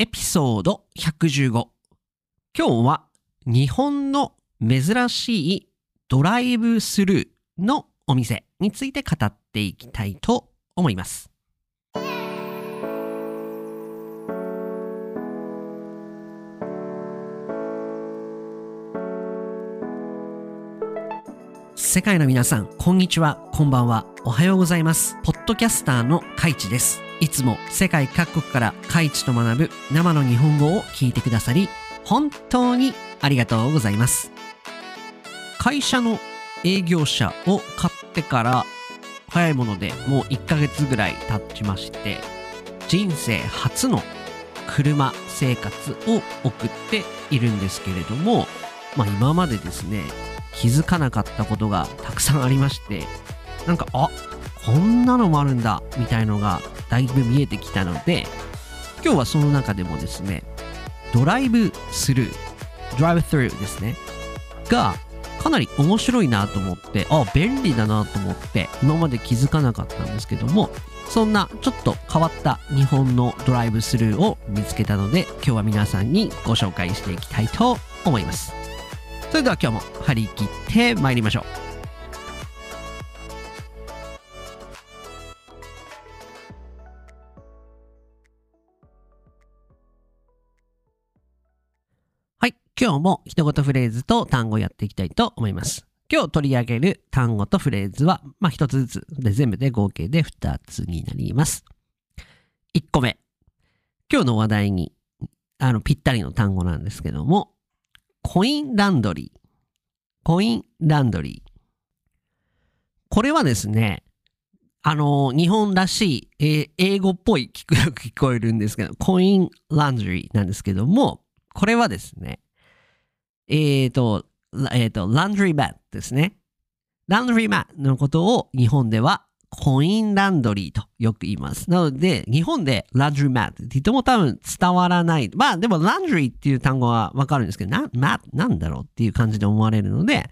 エピソード115今日は日本の珍しいドライブスルーのお店について語っていきたいと思います世界の皆さん、こんにちは、こんばんは、おはようございます。ポッドキャスターのカイチです。いつも世界各国からカイチと学ぶ生の日本語を聞いてくださり、本当にありがとうございます。会社の営業車を買ってから早いものでもう1ヶ月ぐらい経ちまして、人生初の車生活を送っているんですけれども、まあ今までですね、気づかなかったことがたくさんありましてなんかあこんなのもあるんだみたいのがだいぶ見えてきたので今日はその中でもですねドライブスルードライブスルーですねがかなり面白いなと思ってあ便利だなと思って今まで気づかなかったんですけどもそんなちょっと変わった日本のドライブスルーを見つけたので今日は皆さんにご紹介していきたいと思いますそれでは今日も張り切って参りましょう。今日も一言フレーズと単語やっていきたいと思います。今日取り上げる単語とフレーズは、まあ一つずつで全部で合計で二つになります。一個目。今日の話題にあのぴったりの単語なんですけども、コインランドリー。コインランドリー。これはですね、あの、日本らしい、えー英語っぽい聞く 聞こえるんですけど、コインランドリーなんですけども、これはですね、えっ、と、えっ、と、ランドリーマットですね。ランドリーマットのことを日本ではコインランドリーとよく言います。なので、日本でランドリーマットって言っても多分伝わらない。まあでもランドリーっていう単語はわかるんですけど、な、マなんだろうっていう感じで思われるので、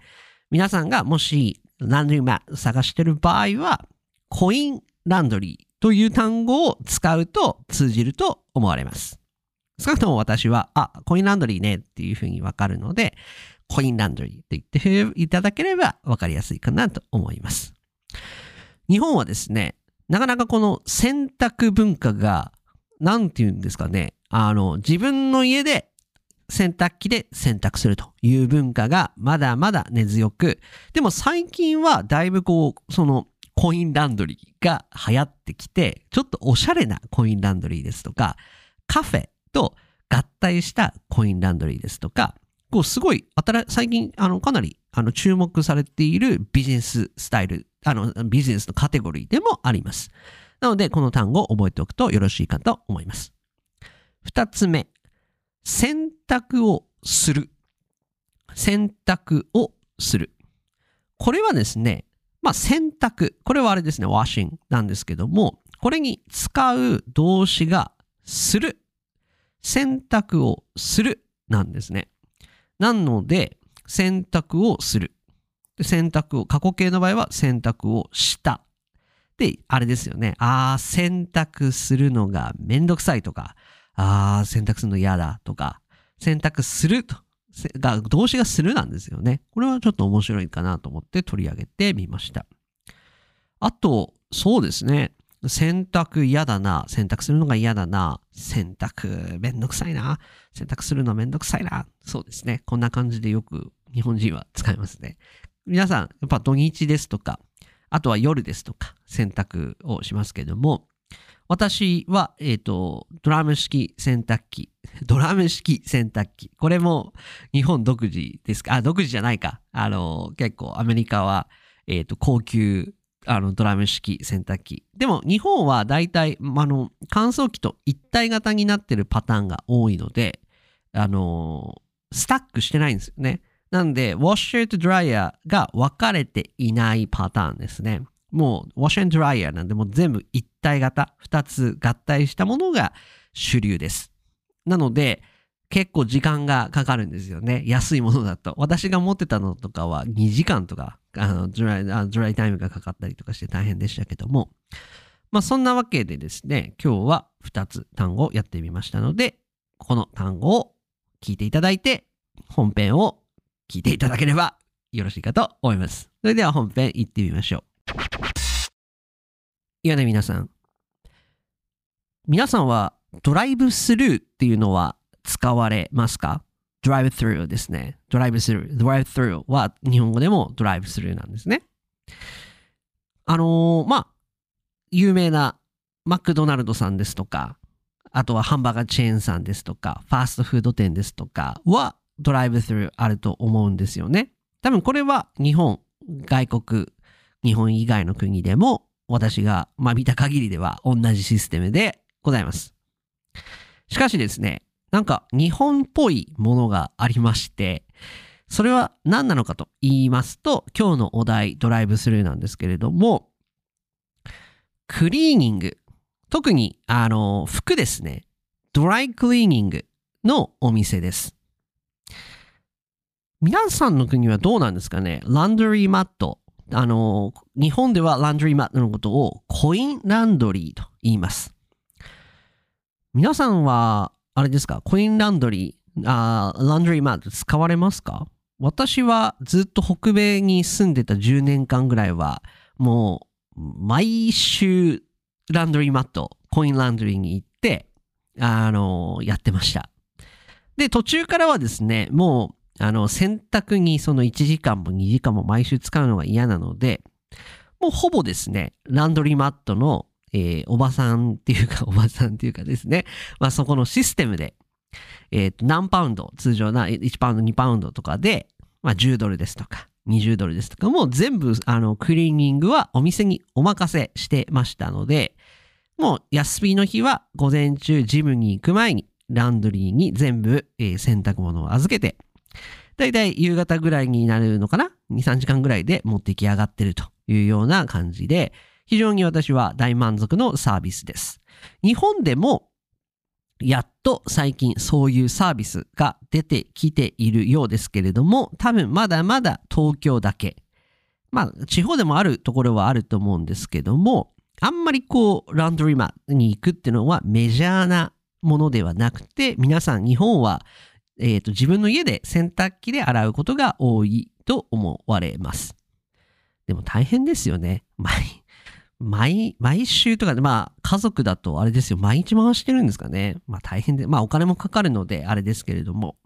皆さんがもしランドリーマット探してる場合は、コインランドリーという単語を使うと通じると思われます。少なくとも私は、あ、コインランドリーねっていうふうにわかるので、コインランドリーって言って いただければわかりやすいかなと思います。日本はですね、なかなかこの洗濯文化が、なんて言うんですかね、あの、自分の家で洗濯機で洗濯するという文化がまだまだ根強く、でも最近はだいぶこう、そのコインランドリーが流行ってきて、ちょっとおしゃれなコインランドリーですとか、カフェと合体したコインランドリーですとか、こうすごい新最近あのかなりあの注目されているビジネススタイル、あのビジネスのカテゴリーでもあります。なので、この単語を覚えておくとよろしいかと思います。二つ目、洗濯をする。洗濯をする。これはですね、まあ洗濯、これはあれですね、ワシンなんですけども、これに使う動詞がする。洗濯をするなんですね。なので、洗濯をする。で洗濯を、過去形の場合は洗濯をした。で、あれですよね。ああ、洗濯するのがめんどくさいとか、ああ、洗濯するの嫌だとか、洗濯すると、が動詞がするなんですよね。これはちょっと面白いかなと思って取り上げてみました。あと、そうですね。洗濯嫌だな。洗濯するのが嫌だな。洗濯めんどくさいな。洗濯するのめんどくさいな。そうですね。こんな感じでよく日本人は使いますね。皆さん、やっぱ土日ですとか、あとは夜ですとか、洗濯をしますけども、私は、えっ、と、ドラム式洗濯機。ドラム式洗濯機。これも日本独自ですか？あ、独自じゃないか。あの、結構アメリカは、えっ、と、高級、あの、ドラム式洗濯機。でも、日本は大体、あの、乾燥機と一体型になってるパターンが多いので、あの、スタックしてないんですよね。なんで、ウォッシャーとドライヤーが分かれていないパターンですね。もう、ウォッシャードライヤーなんで、もう全部一体型、二つ合体したものが主流です。なので、結構時間がかかるんですよね。安いものだと。私が持ってたのとかは2時間とか、あのドライあドライタイムがかかったりとかして大変でしたけども、まあそんなわけでですね、今日は2つ単語をやってみましたので、この単語を聞いていただいて、本編を聞いていただければよろしいかと思います。それでは本編行ってみましょう。いやね、皆さん。皆さんはドライブスルーっていうのは使われますか？ドライブスルーですね。ドライブスルー。ドライブスルーは日本語でもドライブスルーなんですね。あのー、まあ、有名なマクドナルドさんですとか、あとはハンバーガーチェーンさんですとか、ファーストフード店ですとかはドライブスルーあると思うんですよね。多分これは日本、外国、日本以外の国でも私が、まあ、見た限りでは同じシステムでございます。しかしですね、なんか日本っぽいものがありまして、それは何なのかと言いますと、今日のお題ドライブスルーなんですけれども、クリーニング。特に、あの、服ですね。ドライクリーニングのお店です。皆さんの国はどうなんですかね？ランドリーマット。あの、日本ではランドリーマットのことをコインランドリーと言います。皆さんは、あれですか、コインランドリー、あーランドリーマット使われますか？私はずっと北米に住んでた10年間ぐらいは、もう毎週ランドリーマット、コインランドリーに行って、あの、やってました。で、途中からはですね、もう、あの、洗濯にその1時間も2時間も毎週使うのが嫌なので、もうほぼですね、ランドリーマットのえー、おばさんっていうか、おばさんっていうかですね、まあそこのシステムで、え、ー、何パウンド、通常な1パウンド、2パウンドとかで、まあ10ドルですとか、20ドルですとか、もう全部、あの、クリーニングはお店にお任せしてましたので、もう休みの日は午前中ジムに行く前にランドリーに全部、えー、洗濯物を預けて、だいたい夕方ぐらいになるのかな ?2、3時間ぐらいで持ってき上がってるというような感じで、非常に私は大満足のサービスです。日本でもやっと最近そういうサービスが出てきているようですけれども、多分まだまだ東京だけ。まあ、地方でもあるところはあると思うんですけども、あんまりこう、ランドリーマに行くっていうのはメジャーなものではなくて、皆さん日本は、えーと自分の家で洗濯機で洗うことが多いと思われます。でも大変ですよね。毎毎、毎週とかで、まあ、家族だとあれですよ、毎日回してるんですかね。まあ大変で、まあお金もかかるので、あれですけれども。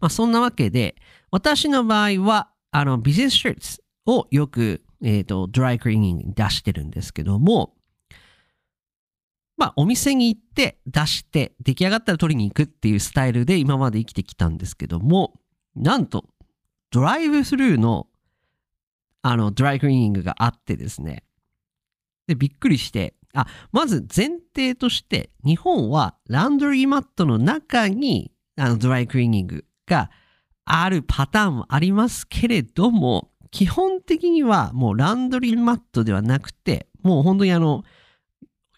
まあそんなわけで、私の場合は、あの、ビジネスシャツをよく、えっ、ー、と、ドライクリーニングに出してるんですけども、まあお店に行って出して出来上がったら取りに行くっていうスタイルで今まで生きてきたんですけども、なんと、ドライブスルーのあの、ドライクリーニングがあってですね、で、びっくりして、あ、まず前提として、日本はランドリーマットの中にあのドライクリーニングがあるパターンもありますけれども、基本的にはもうランドリーマットではなくて、もう本当にあの、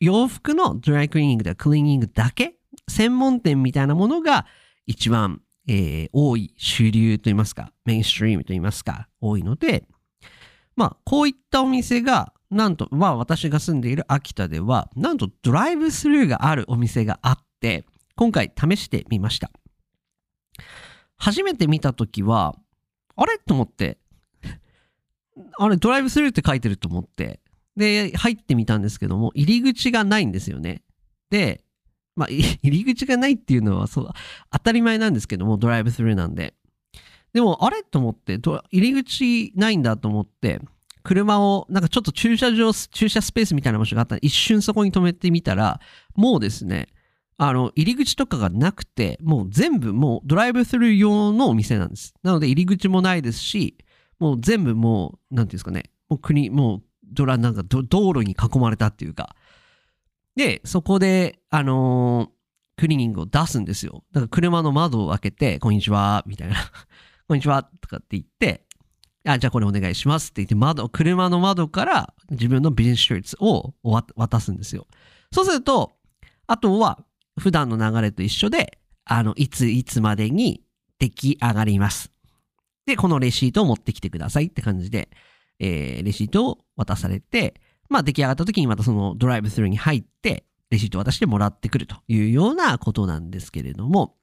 洋服のドライクリーニングではクリーニングだけ、専門店みたいなものが一番、えー、多い主流といいますか、メインストリームといいますか、多いので、まあ、こういったお店がなんと、まあ私が住んでいる秋田では、なんとドライブスルーがあるお店があって、今回試してみました。初めて見たときは、あれ？と思って、あれドライブスルーって書いてると思って、で、入ってみたんですけども、入り口がないんですよね。で、まあ、入り口がないっていうのはそう、当たり前なんですけども、ドライブスルーなんで。でも、あれ？と思って、入り口ないんだと思って、車を、なんかちょっと駐車場、駐車スペースみたいな場所があったら、一瞬そこに止めてみたら、もうですね、あの、入り口とかがなくて、もう全部もうドライブスルー用のお店なんです。なので入り口もないですし、もう全部もう、なんていうんですかね、もう国、もうドラ、なんか道路に囲まれたっていうか。で、そこで、あのー、クリーニングを出すんですよ。だから車の窓を開けて、こんにちは、みたいな。こんにちは、とかって言って、あ、じゃあこれお願いしますって言って、窓、車の窓から自分のビジネスシャツを渡すんですよ。そうすると、あとは普段の流れと一緒で、あの、いついつまでに出来上がります。で、このレシートを持ってきてくださいって感じで、えー、レシートを渡されて、まあ出来上がった時にまたそのドライブスルーに入って、レシート渡してもらってくるというようなことなんですけれども、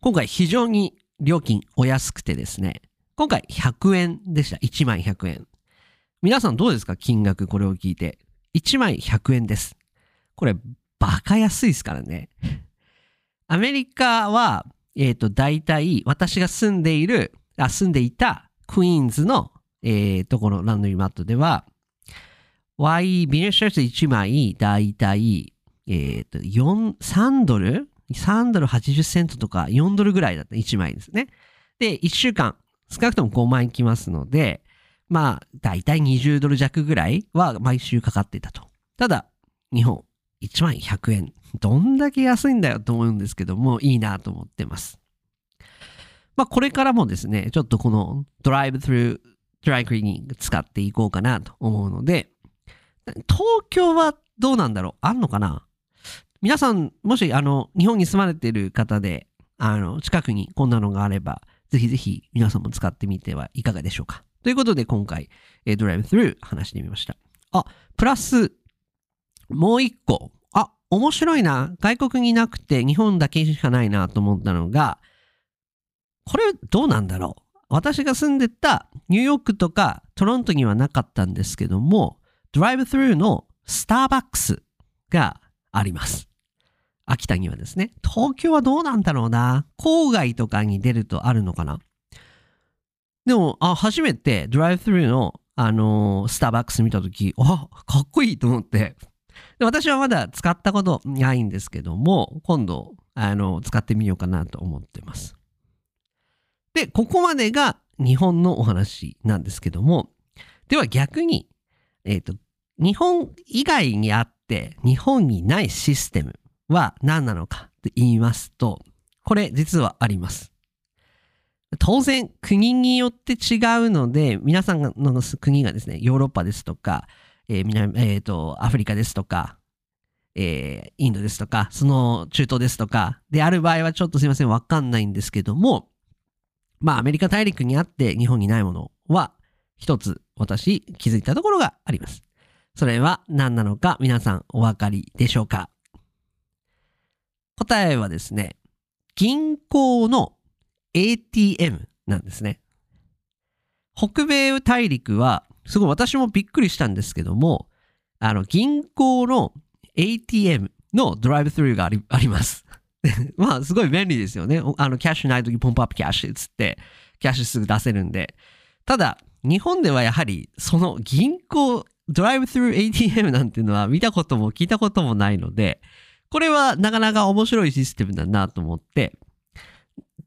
今回非常に料金お安くてですね、今回100円でした。1枚100円。皆さんどうですか？金額これを聞いて。1枚100円です。これバカ安いですからね。アメリカは、えっ、ー、と、大体私が住んでいる、あ、住んでいたクイーンズの、えー、ところ、ランドリーマットでは、Y ビニーシャツ1枚、だいたい、えっ、ー、と、4、3ドル ?3 ドル80セントとか4ドルぐらいだった、1枚ですね。で、1週間、少なくとも5万円きますので、まあ、だいたい20ドル弱ぐらいは毎週かかっていたと。ただ、日本、1万100円。どんだけ安いんだよと思うんですけども、いいなと思ってます。まあ、これからもですね、ちょっとこのドライブスルードライクリーニング使っていこうかなと思うので、東京はどうなんだろう？あんのかな？皆さん、もし、あの、日本に住まれている方で、あの、近くにこんなのがあれば、ぜひぜひ皆さんも使ってみてはいかがでしょうか。ということで、今回、えー、ドライブスルー話してみました。あ、プラス、もう一個。あ、面白いな。外国になくて日本だけしかないなと思ったのが、これどうなんだろう私が住んでたニューヨークとかトロントにはなかったんですけども、ドライブスルーのスターバックスがあります。秋田にはですね。東京はどうなんだろうな。郊外とかに出るとあるのかな。でも、あ、初めてドライブスルーの、あのー、スターバックス見たとき、あ、かっこいいと思って。で私はまだ使ったことないんですけども、今度、あの、使ってみようかなと思ってます。で、ここまでが日本のお話なんですけども、では逆に、えっ、ー、と、日本以外にあって日本にないシステムは何なのかと言いますと、これ実はあります。当然国によって違うので、皆さんの国がですね、ヨーロッパですとか、えー南えーと、アフリカですとか、えー、インドですとか、その中東ですとか、である場合はちょっとすいません、わかんないんですけども、まあアメリカ大陸にあって日本にないものは、一つ私気づいたところがあります。それは何なのか皆さんお分かりでしょうか？答えはですね、銀行の ATM なんですね。北米大陸は、すごい私もびっくりしたんですけども、あの、銀行の ATM のドライブスルーがありあります。まあ、すごい便利ですよね。あの、キャッシュないときポンプアップキャッシュっつって、キャッシュすぐ出せるんで。ただ、日本ではやはり、その銀行、ドライブスルー ATM なんていうのは見たことも聞いたこともないので、これはなかなか面白いシステムだなと思って、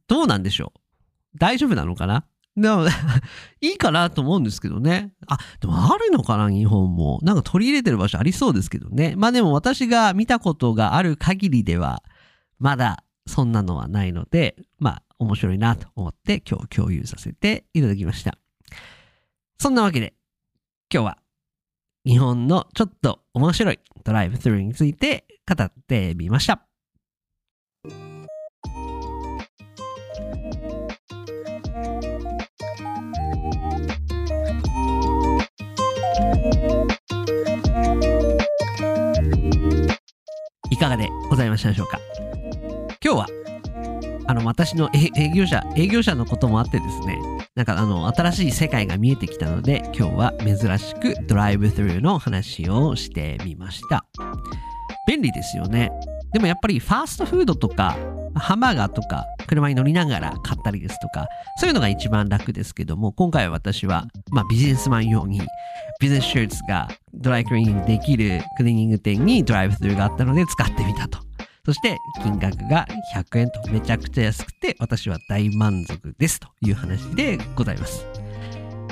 どうなんでしょう？大丈夫なのかな？でも、いいかなと思うんですけどね。あ、でもあるのかな日本も。なんか取り入れてる場所ありそうですけどね。まあでも私が見たことがある限りでは、まだそんなのはないので、まあ面白いなと思って今日共有させていただきました。そんなわけで、今日は日本のちょっと面白いドライブスルーについて語ってみました。いかがでございましたでしょうか？今日はあの私の営業者営業者のこともあってですねなんかあの新しい世界が見えてきたので今日は珍しくドライブスルーの話をしてみました。便利ですよね。でもやっぱりファーストフードとかハンバーガーとか車に乗りながら買ったりですとかそういうのが一番楽ですけども今回は私は、まあ、ビジネスマン用にビジネスシューツがドライクリーニングできるクリーニング店にドライブスルーがあったので使ってみたと。そして金額が100円とめちゃくちゃ安くて私は大満足ですという話でございます。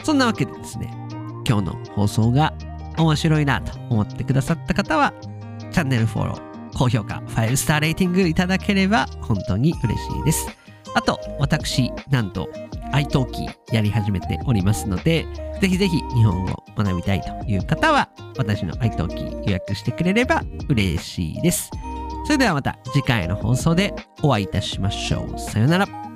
そんなわけでですね、今日の放送が面白いなと思ってくださった方はチャンネルフォロー、高評価、5スターレーティングいただければ本当に嬉しいです。あと、私、なんと iTalki やり始めておりますので、ぜひぜひ日本語を学びたいという方は、私の iTalki 予約してくれれば嬉しいです。それではまた次回の放送でお会いいたしましょう。さようなら。